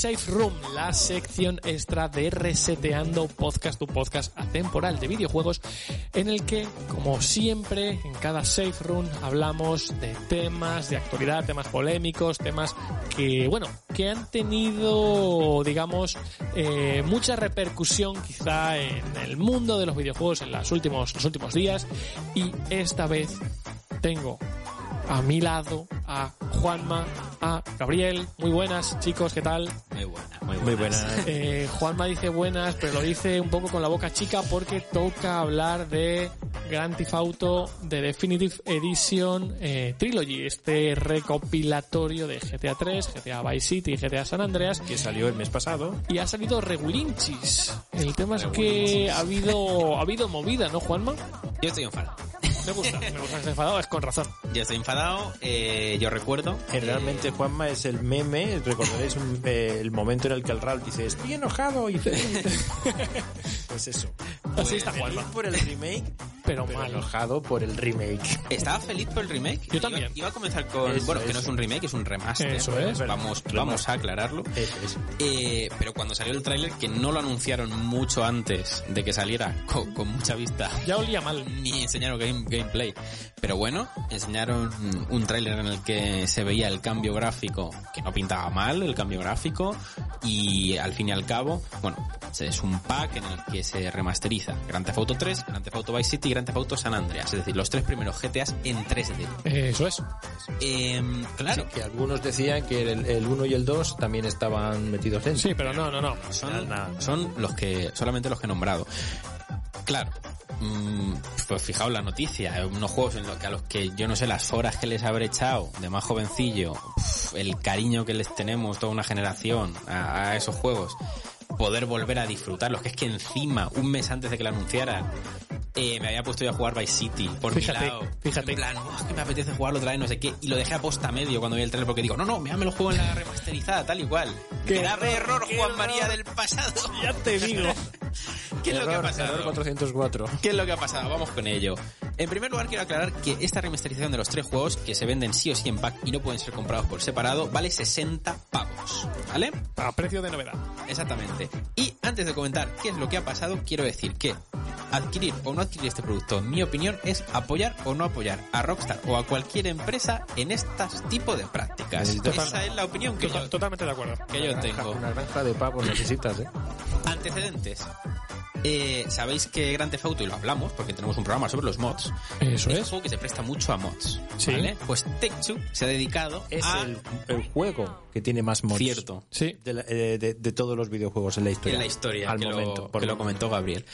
Safe Room, la sección extra de Reseteando Podcast, tu podcast atemporal de videojuegos, en el que, como siempre, en cada Safe Room hablamos de temas de actualidad, temas polémicos, temas que, bueno, que han tenido, digamos, eh, mucha repercusión quizá en el mundo de los videojuegos en los últimos, los últimos días, y esta vez tengo a mi lado a Juanma, a Gabriel. Muy buenas, chicos, ¿qué tal? Muy buena, muy buena. Muy buena. Eh, Juanma dice buenas, pero lo dice un poco con la boca chica porque toca hablar de Grand Theft Auto de Definitive Edition eh, Trilogy, este recopilatorio de GTA 3, GTA Vice City y GTA San Andreas. que salió el mes pasado. Y ha salido regulinchis. El tema es que ha habido, ha habido movida, ¿no, Juanma? Yo estoy enfadado. Me gusta, me gusta que estés enfadado, es con razón. Yo estoy enfadado. eh, yo recuerdo. Que realmente Juanma es el meme, recordaréis un- eh, el momento en el que el Ralph dice estoy enojado y feliz". pues eso. Así está Feliz Juanma. por el remake, Pero pero mal. enojado por el remake. Estaba feliz por el remake. Yo también. Iba, iba a comenzar con. Eso, bueno, que no es un remake, es un remaster. Eso es. Vamos, a aclararlo. Eso es. Eh, pero cuando salió el tráiler, que no lo anunciaron mucho antes de que saliera, con, con mucha vista, Ya olía mal. ni enseñaron game- gameplay. Pero bueno, enseñaron un tráiler en el que se veía el cambio gráfico, que no pintaba mal el cambio gráfico, y al fin y al cabo, bueno, es un pack en el que se remasteriza Grand Theft Auto 3, Grand Theft Auto Vice City y Grand Theft Auto San Andreas, es decir, los tres primeros GTAs en 3D. Eso es. Em, claro, Que algunos decían que el, el 1 y el 2 también estaban metidos en Sí, pero no, no, no. son, Nada. son los que solamente los que he nombrado. Claro. mm, pues fijaos la noticia, unos juegos en los que a los que yo no sé las horas que les habré echado de más jovencillo, el cariño que les tenemos toda una generación a, a esos juegos, poder volver a disfrutarlos, que es que encima, un mes antes de que lo anunciaran, eh, me había puesto yo a jugar Vice City por Fíjate, mi lado. fíjate. En plan, "Oh, que me apetece jugarlo otra vez, no sé qué. Y lo dejé a posta medio cuando vi el trailer porque digo, no, no, mira, me lo juego en la remasterizada, tal y cual. Qué Grave error, qué Juan error. María del pasado. Ya te digo. ¿Qué es lo que ha pasado? error 404. ¿Qué es lo que ha pasado? Vamos con ello. En primer lugar, quiero aclarar que esta remasterización de los tres juegos, que se venden sí o sí en pack y no pueden ser comprados por separado, vale 60 pavos. ¿Vale? A precio de novedad. Exactamente. Y antes de comentar qué es lo que ha pasado, quiero decir que adquirir o no adquirir este producto, en mi opinión, es apoyar o no apoyar a Rockstar o a cualquier empresa en este tipo de prácticas. Total- Esa es la opinión que Tota- yo, Totalmente de acuerdo. que yo tengo. Una granja de pavos necesitas, ¿eh? Antecedentes. Eh, Sabéis que Grand Theft Auto, y lo hablamos porque tenemos un programa sobre los mods, Eso es un es. juego que se presta mucho a mods. Sí. ¿vale? Pues Take-Two se ha dedicado Es a... el, el juego que tiene más mods. Cierto. Sí. De, la- eh, de- de todos los videojuegos en la historia. en la historia Al que, momento. lo, por que lo el comentó Gabriel.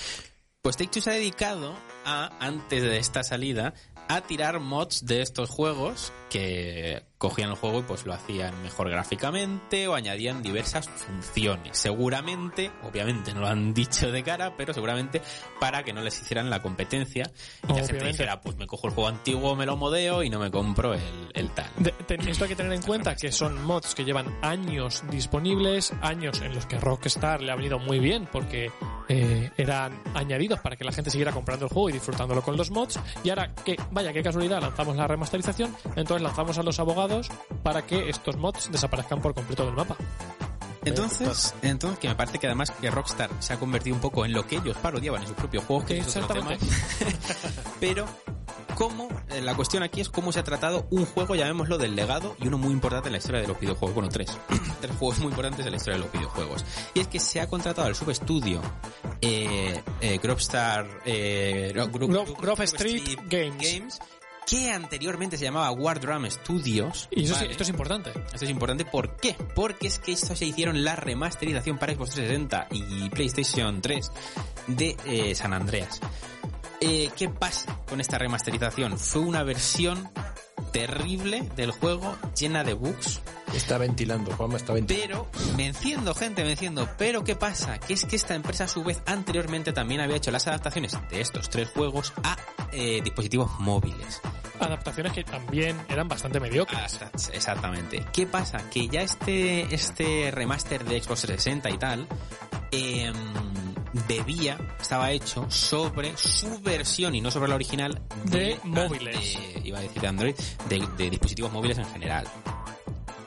Pues Take-Two se ha dedicado a, antes de esta salida, a tirar mods de estos juegos que cogían el juego y pues lo hacían mejor gráficamente o añadían diversas funciones. Seguramente, obviamente no lo han dicho de cara, pero seguramente para que no les hicieran la competencia y la gente Obviamente. dijera, pues me cojo el juego antiguo, me lo modeo y no me compro el, el tal. De- esto hay que tener en cuenta que son mods que llevan años disponibles, años en los que Rockstar le ha venido muy bien porque eh, eran añadidos para que la gente siguiera comprando el juego y disfrutándolo con los mods. Y ahora que, vaya, qué casualidad, lanzamos la remasterización, entonces lanzamos a los abogados para que estos mods desaparezcan por completo del mapa. Entonces, entonces que me parece que además que Rockstar se ha convertido un poco en lo que ellos parodiaban en sus propios juegos, que es otro tema. Exactamente. Pero cómo eh, la cuestión aquí es cómo se ha tratado un juego, llamémoslo del legado y uno muy importante en la historia de los videojuegos. Bueno, tres, tres juegos muy importantes en la historia de los videojuegos. Y es que se ha contratado al subestudio eh, eh, Grobstar, eh, Gro- Gro- Grove Street Games. que anteriormente se llamaba War Drum Studios. Y eso ¿vale? esto es importante. Esto es importante, ¿por qué? Porque es que estos se hicieron la remasterización para Xbox 360 y PlayStation 3 de eh, San Andreas. Eh, ¿Qué pasa con esta remasterización? Fue una versión terrible del juego, llena de bugs, Está ventilando, Juanma está ventilando. Pero, me enciendo, gente, me enciendo. Pero, ¿qué pasa? Que es que esta empresa, a su vez, anteriormente también había hecho las adaptaciones de estos tres juegos a eh, dispositivos móviles. Adaptaciones que también eran bastante mediocres. Ah, Exactamente. ¿Qué pasa? Que ya este, este remaster de Xbox 360 y tal, eh, bebía, estaba hecho sobre su versión y no sobre la original De móviles. de- iba a decir de Android, de, de dispositivos móviles en general.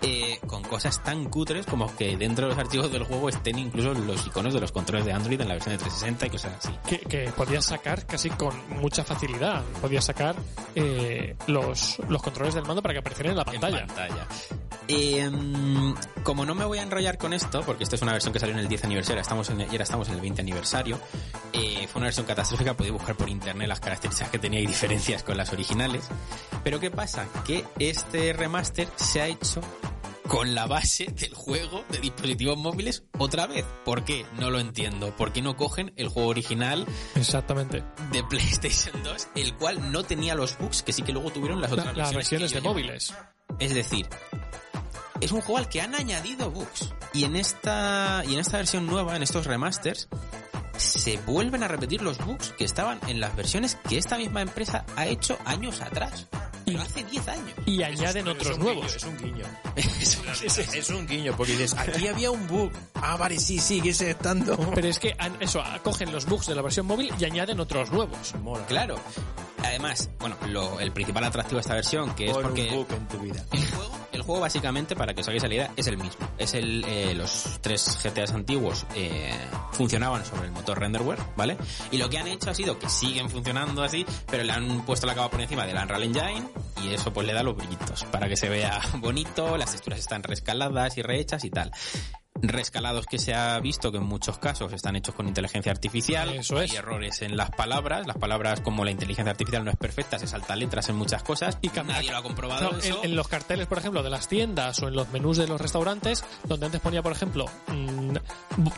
Eh, con cosas tan cutres como que dentro de los archivos del juego estén incluso los iconos de los controles de Android en la versión de 360 y cosas así. Que, que podías sacar casi con mucha facilidad. Podías sacar eh, los, los controles del mando para que aparecieran en la pantalla. En pantalla. Eh, como no me voy a enrollar con esto, porque esta es una versión que salió en el 10 aniversario, estamos en, y ahora estamos en el 20 aniversario, eh, fue una versión catastrófica, podéis buscar por internet las características que tenía y diferencias con las originales. Pero ¿qué pasa? Que este remaster se ha hecho con la base del juego de dispositivos móviles otra vez. ¿Por qué? No lo entiendo. ¿Por qué no cogen el juego original Exactamente. de PlayStation 2, el cual no tenía los bugs que sí que luego tuvieron las La- otras las versiones versiones que de llevo? móviles. Es decir, es un juego al que han añadido bugs. Y en esta, y en esta versión nueva, en estos remasters, se vuelven a repetir los bugs que estaban en las versiones que esta misma empresa ha hecho años atrás. Pero hace 10 años. Y añaden es otros nuevos. guiño, es un guiño. Es un- Es un guiño, porque dices, aquí había un bug. Ah, vale, sí, sigue estando. Pero es que eso, cogen los bugs de la versión móvil y añaden otros nuevos. Mola. Claro. Además, bueno, lo- el principal atractivo de esta versión, que es porque... un en tu vida. El juego, el juego básicamente, para que os hagáis la idea, es el mismo. Es el, eh, los tres GTAs antiguos eh, funcionaban sobre el motor renderware, ¿vale? Y lo que han hecho ha sido que siguen funcionando así, pero le han puesto la capa por encima del Unreal Engine y eso pues le da los brillitos para que se vea bonito, las texturas están rescaladas y rehechas y tal. Rescalados que se ha visto que en muchos casos están hechos con inteligencia artificial. Eso Hay es. errores en las palabras. Las palabras, como la inteligencia artificial no es perfecta, se salta letras en muchas cosas. Y cambia- Nadie lo ha comprobado. No, eso. en, en los carteles, por ejemplo, de las tiendas o en los menús de los restaurantes, donde antes ponía, por ejemplo, mm,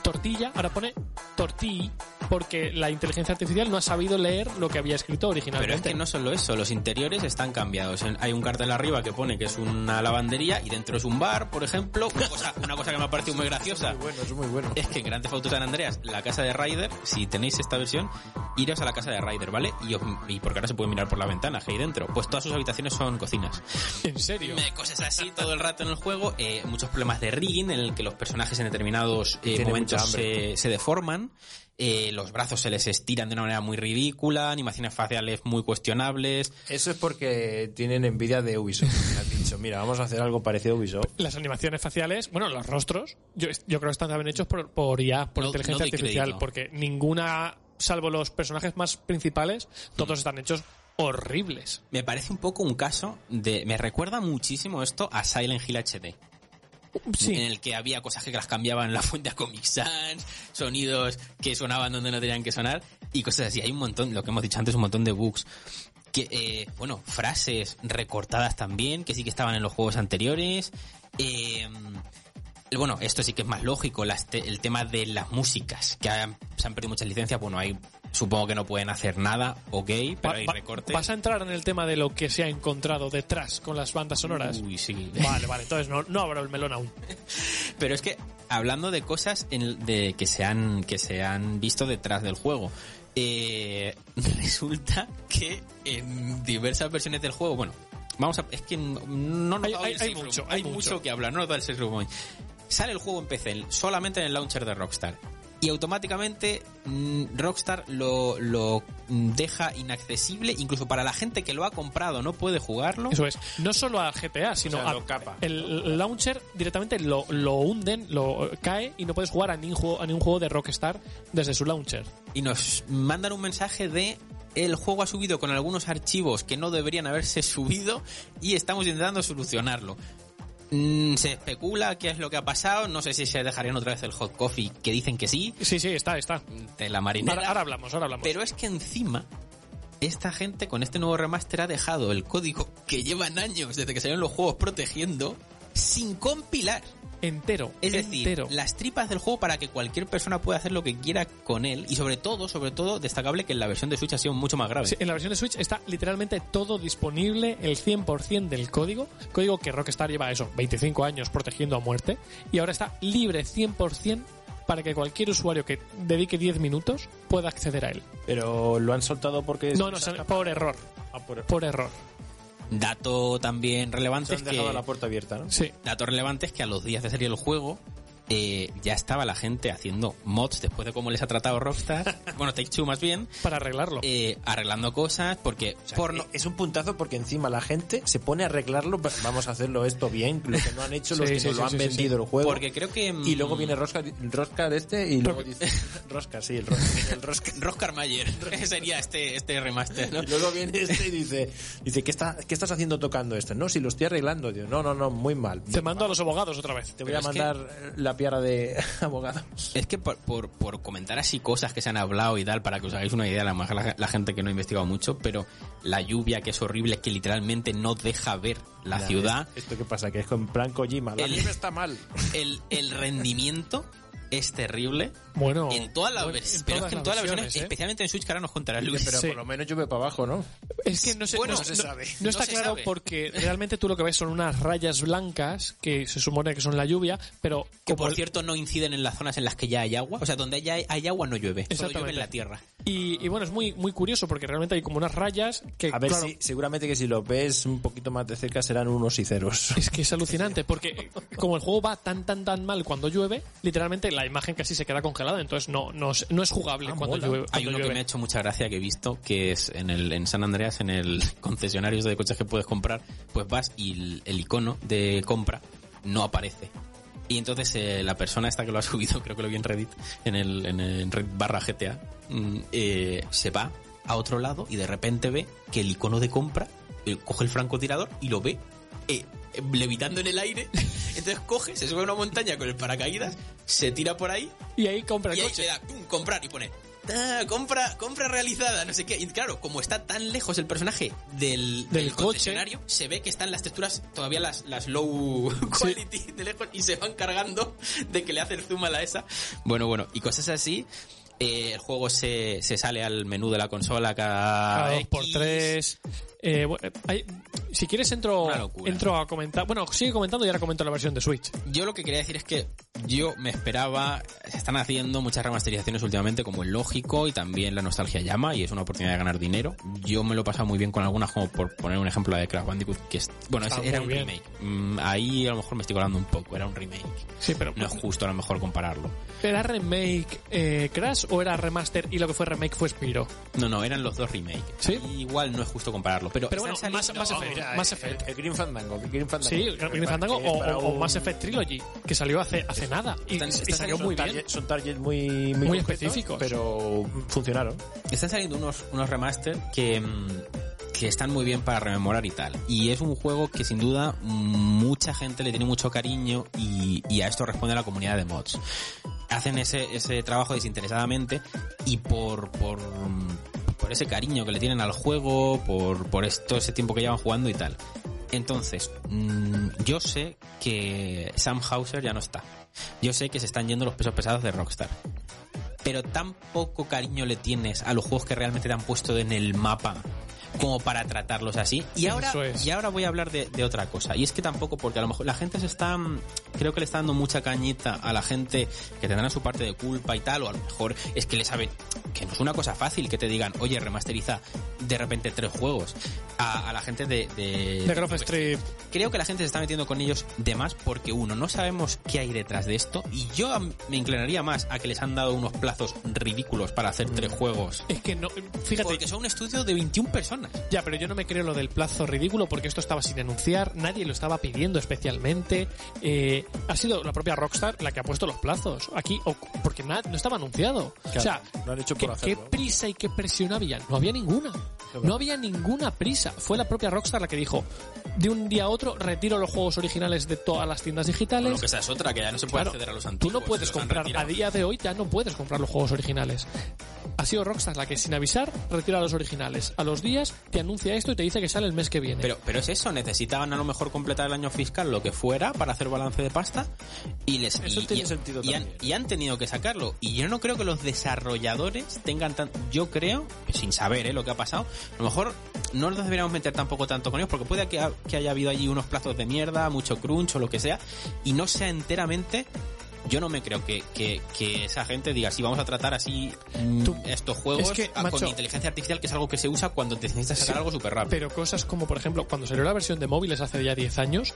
tortilla, ahora pone tortilla, porque la inteligencia artificial no ha sabido leer lo que había escrito originalmente. Pero es que no solo eso, los interiores están cambiados. Hay un cartel arriba que pone que es una lavandería y dentro es un bar, por ejemplo. Una cosa, una cosa que me ha parecido muy graciosa. Muy bueno, es muy bueno. Es que en Grand Theft Auto San Andreas, la casa de Ryder, si tenéis esta versión, iros a la casa de Ryder, ¿vale? Y, os- y porque ahora se puede mirar por la ventana, que hay dentro. Pues todas sus habitaciones son cocinas. En serio. Me- Cosas así todo el rato en el juego. eh, muchos problemas de rigging en el que los personajes en determinados eh, momentos se deforman. Eh, los brazos se les estiran de una manera muy ridícula, animaciones faciales muy cuestionables. Eso es porque tienen envidia de Ubisoft. Me han dicho, mira, vamos a hacer algo parecido a Ubisoft. Las animaciones faciales, bueno, los rostros, yo, yo creo que están también hechos por, por IA, por No- inteligencia no artificial, crédito. porque ninguna, salvo los personajes más principales, todos están hechos horribles. Me parece un poco un caso de... Me recuerda muchísimo esto a Silent Hill HD. En el que había cosas que las cambiaban en la fuente a Comic Sans, sonidos que sonaban donde no tenían que sonar y cosas así. Hay un montón, lo que hemos dicho antes, un montón de bugs. Que, eh, bueno, frases recortadas también, que sí que estaban en los juegos anteriores. Eh, bueno, esto sí que es más lógico, el tema de las músicas, que se han perdido muchas licencias, bueno, hay, supongo que no pueden hacer nada, ok, pero Va- hay recortes. ¿Vas a entrar en el tema de lo que se ha encontrado detrás con las bandas sonoras? Uy, sí. Vale, vale, entonces no, no abro el melón aún. Pero es que hablando de cosas en- de que se han que se han visto detrás del juego, eh, resulta que en diversas versiones del juego, bueno, vamos a es que no no nos Hay- da hoy hay- el hay mucho, hay mucho que hablar, no nos da el. Sale el juego en PC solamente en el launcher de Rockstar. Y automáticamente mm, Rockstar lo, lo mm, deja inaccesible, incluso para la gente que lo ha comprado no puede jugarlo. Eso es. No solo a GTA, sino sea, a capa. el launcher directamente lo, lo hunden, lo cae y no puedes jugar a ningún juego, a ningún juego de Rockstar desde su launcher. y nos mandan un mensaje de el juego ha subido con algunos archivos que no deberían haberse subido y estamos intentando solucionarlo. Mm, se especula qué es lo que ha pasado, no sé si se dejarían otra vez el hot coffee, que dicen que sí, Sí, sí, está, está. de la marinera. Ahora, ahora hablamos, ahora hablamos. Pero es que encima, esta gente con este nuevo remaster ha dejado el código que llevan años desde que salieron los juegos protegiendo sin compilar. Entero. Es decir, entero. las tripas del juego para que cualquier persona pueda hacer lo que quiera con él y sobre todo, sobre todo, destacable que en la versión de Switch ha sido mucho más grave. Sí, en la versión de Switch está literalmente todo disponible, el 100% del código. Código que Rockstar lleva eso, 25 años protegiendo a muerte. Y ahora está libre 100% para que cualquier usuario que dedique 10 minutos pueda acceder a él. Pero lo han soltado porque... No, no, por error. Ah, por- Por error. Dato también Se relevante han es dejado que la puerta abierta, ¿no? Sí. dato relevante es que a los días de salir el juego eh, ya estaba la gente haciendo mods después de cómo les ha tratado Rockstar, bueno, Take Two más bien, Para arreglarlo. eh, arreglando cosas porque O sea, por no- Es un puntazo porque encima la gente se pone a arreglarlo. Vamos a hacerlo esto bien. Lo que no han hecho, los Sí, que sí, no lo han vendido el juego. porque creo que mm, Y luego viene Rosca, el Rosca de este y luego dice... Rosca, sí, el Rosca. El Rosca. Roscar Mayer sería este este remaster, ¿no? Y luego viene este y dice, dice ¿qué, está, ¿qué estás haciendo tocando esto? No, si lo estoy arreglando. Digo, no, no, no, muy mal. Te mando a los abogados otra vez. Te voy Pero a que- mandar eh, la piara de abogado. Es que por, por, por comentar así cosas que se han hablado y tal, para que os hagáis una idea, a lo mejor la, la gente que no ha investigado mucho, pero la lluvia que es horrible, que literalmente no deja ver la Ya, ciudad, ¿Esto qué pasa? Que es con plan Kojima. La El- está mal. el, el rendimiento es terrible Bueno, en todas las bueno, versiones, en pero es que en todas las versiones, ¿eh? especialmente en Switch, que ahora nos contará Luis. Pero Sí. por lo menos llueve para abajo, ¿no? Es que no se, Bueno, no, no se sabe. no está No claro sabe. porque realmente tú lo que ves son unas rayas blancas que se supone que son la lluvia, pero Que por el- cierto no inciden en las zonas en las que ya hay agua. O sea, donde ya hay, hay agua no llueve. Solo llueve en la tierra. y, y bueno, es muy muy curioso porque realmente hay como unas rayas que A ver claro, si seguramente que si lo ves un poquito más de cerca serán unos y ceros. es que es alucinante porque como el juego va tan tan tan mal cuando llueve, literalmente la imagen casi se queda congelada, entonces no no, es- no es jugable Ah, cuando mola. llueve. Hay uno que me ha hecho mucha gracia que he visto, que es en el en San Andreas, en el concesionario de coches que puedes comprar, pues vas y el, el icono de compra no aparece. Y entonces eh, la persona esta que lo ha subido, creo que lo vi en Reddit, en el, en el Reddit barra GTA, mm, eh, se va a otro lado y de repente ve que el icono de compra, eh, coge el francotirador y lo ve eh, levitando en el aire. Entonces coge, se sube a una montaña con el paracaídas, se tira por ahí Y ahí compra el y ahí coche. le da pum, comprar y pone "Ah, compra compra realizada no sé qué y claro como está tan lejos el personaje del, Del del coche. se ve que están las texturas todavía las, las low quality de lejos y se van cargando de que le hace el zoom a la esa bueno bueno y cosas así Eh, el juego se, se sale al menú de la consola cada, cada dos por tres. Eh, bueno, hay- si quieres entro, entro a comentar. Bueno, sigue comentando y ahora comento la versión de Switch. Yo lo que quería decir es que yo me esperaba, se están haciendo muchas remasterizaciones últimamente como el lógico y también la nostalgia llama y es una oportunidad de ganar dinero. Yo me lo he pasado muy bien con algunas como por poner un ejemplo la de Crash Bandicoot que es, bueno, era un bien. remake. Mm, ahí a lo mejor me estoy colando un poco, era un remake. Sí, pero No es justo a lo mejor compararlo. ¿era remake eh, Crash o era remaster y lo que fue remake fue Spyro? No, no, eran los dos remakes. ¿Sí? Ahí Igual no es justo compararlo, pero, Pero bueno, más, saliendo- más No, Effect. Mira, Mass el- Effect. El, el Green Fandango. el Green Fandango. Sí, Green Fandango o, o- un- Mass Effect Trilogy, que salió hace, hace nada y, Están- y están salió son muy bien. son targets muy, muy, Muy concretos, específicos. Pero funcionaron. Están saliendo unos, unos remaster que, mm, que están muy bien para rememorar y tal. Y es un juego que sin duda mucha gente le tiene mucho cariño y, y a esto responde la comunidad de mods. Hacen ese, ese trabajo desinteresadamente y por, por, mm, por ese cariño que le tienen al juego, por, por todo ese tiempo que llevan jugando y tal. Entonces, mm, yo sé que Sam Hauser ya no está. Yo sé que se están yendo los pesos pesados de Rockstar pero tan poco cariño le tienes a los juegos que realmente te han puesto en el mapa como para tratarlos así. Y ahora, es. y ahora voy a hablar de, de otra cosa. Y es que tampoco, porque a lo mejor la gente se está, mm, creo que le está dando mucha cañita a la gente que tendrá su parte de culpa y tal, o a lo mejor es que le saben que no es una cosa fácil que te digan, oye, remasteriza de repente tres juegos. A, a la gente de... De, De Grove Street. Creo que la gente se está metiendo con ellos de más porque uno, no sabemos qué hay detrás de esto y yo me inclinaría más a que les han dado unos plazos ridículos para hacer tres juegos. Es que no, fíjate, Porque son un estudio de 21 personas. Ya, pero yo no me creo lo del plazo ridículo porque esto estaba sin denunciar, nadie lo estaba pidiendo especialmente. Eh, ha sido la propia Rockstar la que ha puesto los plazos aquí, o- porque no estaba anunciado. o sea, lo han hecho ¿qué, por qué hacerlo. prisa y qué presión había? No había ninguna. No había ninguna prisa. Fue la propia Rockstar la que dijo, de un día a otro retiro los juegos originales de todas las tiendas Lo digitales. que esa es otra, que ya no se puede Claro, acceder a los Tú antiguos. no puedes comprar, a día de hoy ya no puedes comprar los juegos originales. Ha sido Rockstar la que sin avisar retira los originales. A los días te anuncia esto y te dice que sale el mes que viene. Pero, pero es eso, necesitaban a lo mejor completar el año fiscal, lo que fuera, para hacer balance de pasta, y les Eso y, tiene y- sentido y han, también. y han tenido que sacarlo. Y yo no creo que los desarrolladores tengan tan, yo creo, sin saber ¿eh? lo que ha pasado, a lo mejor no nos deberíamos meter tampoco tanto con ellos, porque puede que, que haya habido allí unos plazos de mierda, mucho crunch o lo que sea, y no sea enteramente yo no me creo que, que, que esa gente diga, sí, vamos a tratar así mm, Tú- estos juegos es que, ah, macho- con inteligencia artificial, que es algo que se usa cuando te necesitas sacar Sí, algo súper rápido. Pero cosas como, por ejemplo, cuando salió la versión de móviles hace ya 10 años,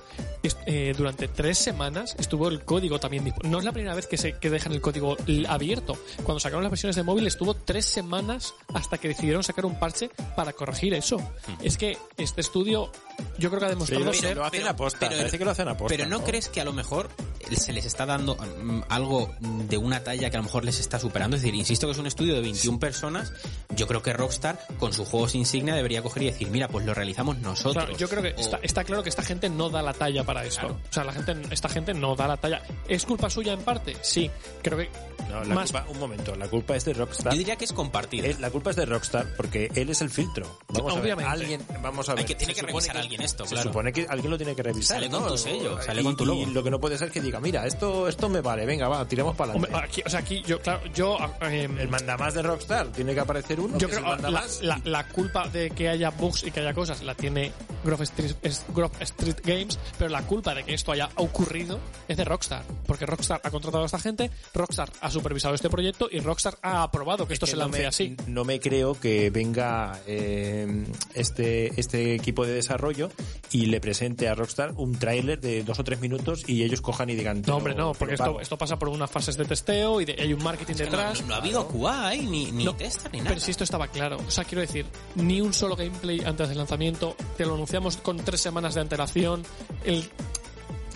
eh, durante tres semanas estuvo el código también disponible. No es la primera vez que se que dejan el código abierto. Cuando sacaron las versiones de móvil estuvo tres semanas hasta que decidieron sacar un parche para corregir eso. Es que este estudio yo creo que ha demostrado Pero, ser... lo hacen pero- aposta, pero- parece que lo hacen aposta. Pero no, crees que a lo mejor se les está dando mm, algo de una talla que a lo mejor les está superando. Es decir, insisto que es un estudio de 21 personas. Yo creo que Rockstar, con sus juegos insignia, debería coger y decir, mira, pues lo realizamos nosotros. Claro, yo creo que O- está, está claro que esta gente no da la talla para esto. Claro. O sea, la gente, esta gente no da la talla. ¿Es culpa suya en parte? Sí. Creo que No, la más culpa, un momento, la culpa es de Rockstar. Yo diría que es compartida. Es- la culpa es de Rockstar porque él es el filtro. Vamos Obviamente. a ver, alguien, vamos a ver. Hay que- tiene se que revisar a alguien esto, Se claro. supone que alguien lo tiene que revisar. Sale con ¿no? tu sello, sale Y- con tu y logo. lo que no puede ser que diga, mira, esto, esto me vale, venga, va, tiremos para Hombre, adelante. aquí, o sea, aquí yo, claro, yo, eh, El mandamás de Rockstar tiene que aparecer uno. yo creo que la, mandamás. la- la culpa de que haya bugs y que haya cosas la tiene Grove Street, Grove Street Games, pero la culpa de que esto haya ocurrido es de Rockstar, porque Rockstar ha contratado a esta gente, Rockstar ha supervisado este proyecto y Rockstar ha aprobado que esto que se no lance me, así. No me creo que venga eh, este, este equipo de desarrollo y le presente a Rockstar un tráiler de dos o tres minutos y ellos cojan y digan... No, hombre, no, porque esto, pasa por unas fases de testeo y de- hay un marketing Es que no, detrás. no- no ha habido QA, ¿eh? ni, ni No, testa, ni nada. Pero si esto estaba claro. O sea, quiero decir, ni un solo gameplay antes del lanzamiento. Te lo anunciamos con tres semanas de antelación. El,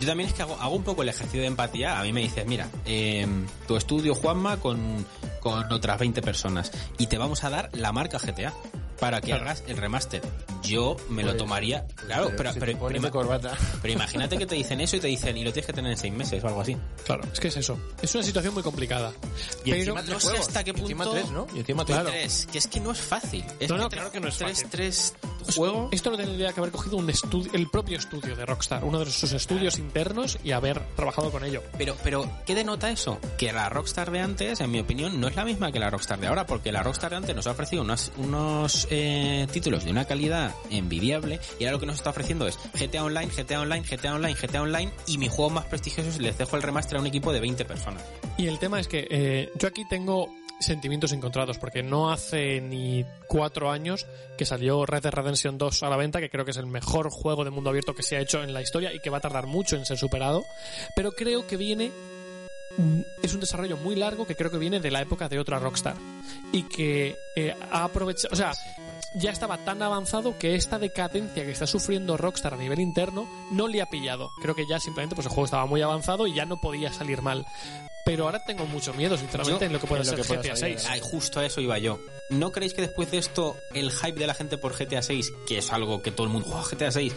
Yo también es que hago, hago un poco el ejercicio de empatía. A mí me dices, mira, eh, tu estudio, Juanma, con, con otras 20 personas. Y te vamos a dar la marca GTA para que Claro. hagas el remaster. Yo me lo Pues, tomaría. Claro, pero, si pero, pero corbata. pero imagínate que te dicen eso y te dicen, y lo tienes que tener en seis meses o algo así. claro, es que es eso. Es una situación muy complicada. Y pero encima no sé juegos, hasta qué y encima punto- tres, ¿no? Y encima tres. tres, que es que no es fácil. Es No, no, tres- claro que no es tres, fácil. Tres juegos. Esto lo tendría que haber cogido un estudio, el propio estudio de Rockstar, uno de sus estudios internos y haber trabajado con ello. Pero, pero, ¿qué denota eso? Que la Rockstar de antes, en mi opinión, no es la misma que la Rockstar de ahora, porque la Rockstar de antes nos ha ofrecido unos, unos eh, títulos de una calidad envidiable, y ahora lo que nos está ofreciendo es GTA Online, GTA Online, GTA Online, GTA Online, y mis juegos más prestigiosos les dejo el remaster a un equipo de 20 personas. Y el tema es que eh, yo aquí tengo sentimientos encontrados, porque no hace ni cuatro años que salió Red Dead Redemption 2 a la venta, que creo que es el mejor juego de mundo abierto que se ha hecho en la historia y que va a tardar mucho en ser superado, pero creo que viene es un desarrollo muy largo que creo que viene de la época de otra Rockstar y que eh, ha aprovechado, o sea, ya estaba tan avanzado que esta decadencia que está sufriendo Rockstar a nivel interno no le ha pillado. Creo que ya simplemente pues el juego estaba muy avanzado y ya no podía salir mal. Pero ahora tengo mucho miedo, sinceramente, Yo- en lo que puede ser que GTA salir, 6. Ay, justo a eso iba yo. ¿No creéis que después de esto el hype de la gente por GTA 6, que es algo que todo el mundo, "Oh, GTA 6,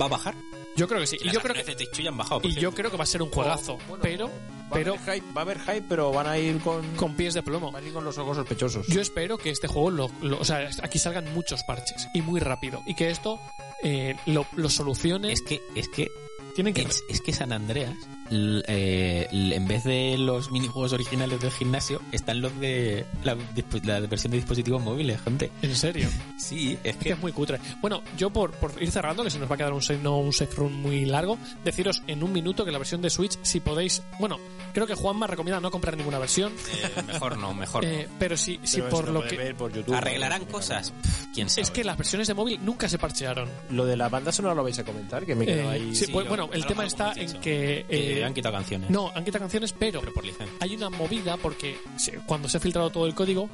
va a bajar? Yo creo que sí. Y Y yo creo que, de ya han bajado. y yo creo que va a ser un juegazo. pero, Va pero a, haber hype, va a haber hype, pero van a ir con, con pies de plomo. van a ir con los ojos sospechosos. Yo espero que este juego, lo, lo- o sea, aquí salgan muchos parches y muy rápido. Y que esto eh, lo, lo solucione. Es que, es que tienen que. Es, es que San Andreas, eh, en vez de los minijuegos originales del gimnasio, están los de la, la versión de dispositivos móviles, gente. En serio. Sí, es que que es muy cutre. Bueno, yo por, por ir cerrando, que se nos va a quedar un safe, no un safe run muy largo, deciros en un minuto que la versión de Switch, si podéis. Bueno, creo que Juanma recomienda no comprar ninguna versión. eh, mejor no, mejor eh, pero si, si Pero por lo que. ver por YouTube. no. ¿Arreglarán cosas? Pff, ¿Quién sabe? Es que las versiones de móvil nunca se parchearon. Lo de la banda sonora lo vais a comentar, que me quedo Eh, ahí. sí, sí, pues, bueno, el tema está en que. Eh, han quitado canciones. no, han quitado canciones, pero pero por licencia. hay una movida porque cuando se ha filtrado todo el código,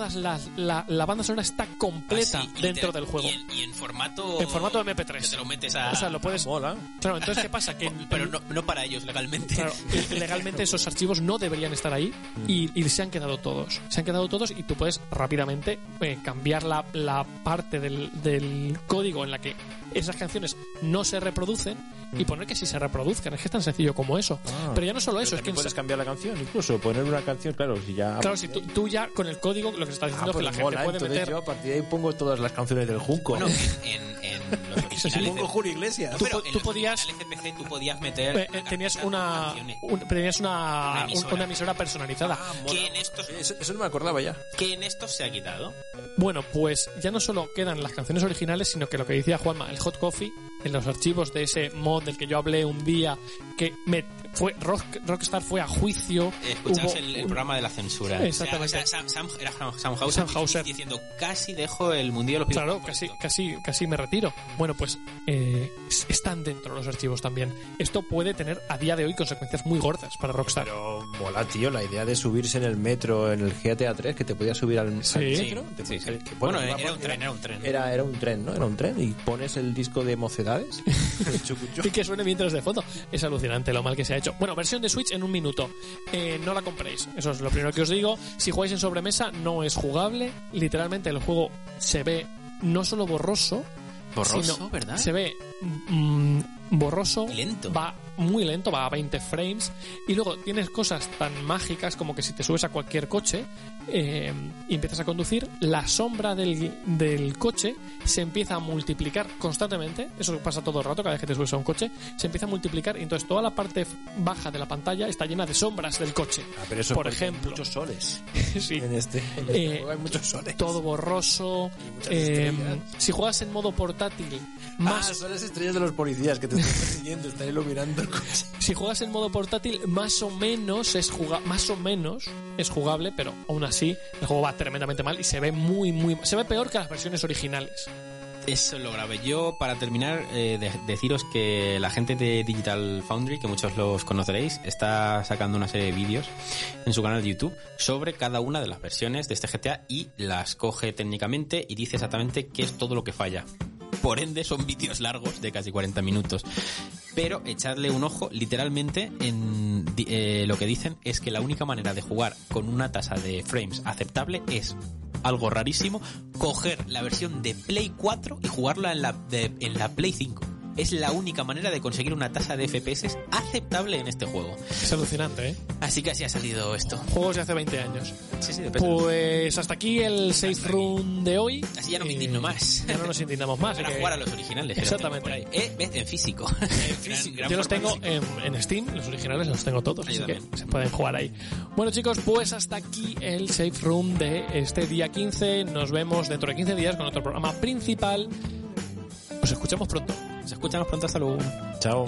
todas las la, la banda sonora está completa Así, dentro del juego. Y en, y en formato... En formato MP3. Que te lo metes a... O sea, lo puedes. Mola. Claro, entonces qué pasa que Pero no, no para ellos legalmente. Claro, legalmente esos archivos no deberían estar ahí y, y se han quedado todos. Se han quedado todos y tú puedes rápidamente eh, cambiar la, la parte del, del código en la que esas canciones no se reproducen y poner que sí se reproduzcan. Es que es tan sencillo como eso. Ah. Pero ya no solo eso, es que puedes cambiar la canción, incluso poner una canción, claro, si ya... Claro, si tú, tú ya con el código lo que está Ah, diciendo es que pues la gente mola, puede entonces meter. yo a partir de ahí pongo todas las canciones del Junco. Bueno, en, en, en los originales... pongo Julio Iglesias. Tú pero en tú los podías- CPC tú podías meter... eh, eh, tenías una, un- tenías una, Una un- emisora. una emisora personalizada. que en estos Eso, eso no me acordaba ya. que en estos se ha quitado. Bueno, pues ya no solo quedan las canciones originales, sino que lo que decía Juanma, el Hot Coffee, en los archivos de ese mod del que yo hablé un día, que me fue Rock, Rockstar fue a juicio. Escuchamos hubo el, programa de la censura. Exactamente. O sea, Sam, Sam- era Sam, Hauser, Sam Hauser. diciendo casi dejo el los Claro, casi, por esto". casi, casi me retiro. Bueno, pues eh, es- están dentro los archivos también. Esto puede tener a día de hoy consecuencias muy gordas para Rockstar. Pero mola, tío, la idea de subirse en el metro, en el GTA 3, que te podías subir al, metro. Sí, sí, sí. que- Bueno, era por- un tren, era un tren. Era, era un tren, ¿no? Era un tren. Y pones el disco de mocedades. Chucucho. Y que suene mientras de fondo. Es alucinante lo mal que se ha hecho. Bueno, versión de Switch en un minuto. Eh, no la compréis. Eso es lo primero que os digo. Si jugáis en sobremesa, no es jugable. Literalmente el juego se ve no solo borroso, Borroso, sino ¿verdad? Se ve mm, borroso. Y lento. Va muy lento, va a 20 frames. Y luego tienes cosas tan mágicas como que si te subes a cualquier coche eh, y empiezas a conducir, la sombra del, del coche se empieza a multiplicar constantemente. Eso pasa todo el rato, cada vez que te subes a un coche, se empieza a multiplicar. Y entonces toda la parte baja de la pantalla está llena de sombras del coche. Ah, pero eso Por hay ejemplo. muchos soles. Sí. En este, en este Eh, juego hay muchos soles. Todo borroso. Eh, si juegas en modo portátil, más Ah, son las estrellas de los policías que te están persiguiendo, están iluminando. Si juegas en modo portátil, más o menos es juga más o menos es jugable, pero aún así el juego va tremendamente mal y se ve muy muy se ve peor que las versiones originales. Eso es lo grave. Yo, para terminar, eh, de- deciros que la gente de Digital Foundry, que muchos los conoceréis, está sacando una serie de vídeos en su canal de YouTube sobre cada una de las versiones de este GTA y las coge técnicamente y dice exactamente qué es todo lo que falla. Por ende, son vídeos largos de casi 40 minutos. Pero echarle un ojo, literalmente, en eh, lo que dicen es que la única manera de jugar con una tasa de frames aceptable es algo rarísimo, coger la versión de Play 4 y jugarla en la, en la Play 5. Es la única manera de conseguir una tasa de FPS aceptable en este juego. Es alucinante, ¿eh? Así que así ha salido esto. Juegos de hace 20 años. Sí, sí. Pues hasta aquí el safe room de hoy. Así ya no me Eh, indigno más. Ya no nos indignamos más. Para que jugar a los originales. Exactamente. ahí. Eh, en físico. En físico. Yo los tengo en, en Steam, los originales los tengo todos, así que se pueden jugar ahí. Bueno chicos, pues hasta aquí el Safe Room de este día 15. Nos vemos dentro de 15 días con otro programa principal. Nos escuchamos pronto. Nos escuchamos pronto. Hasta luego. Chao.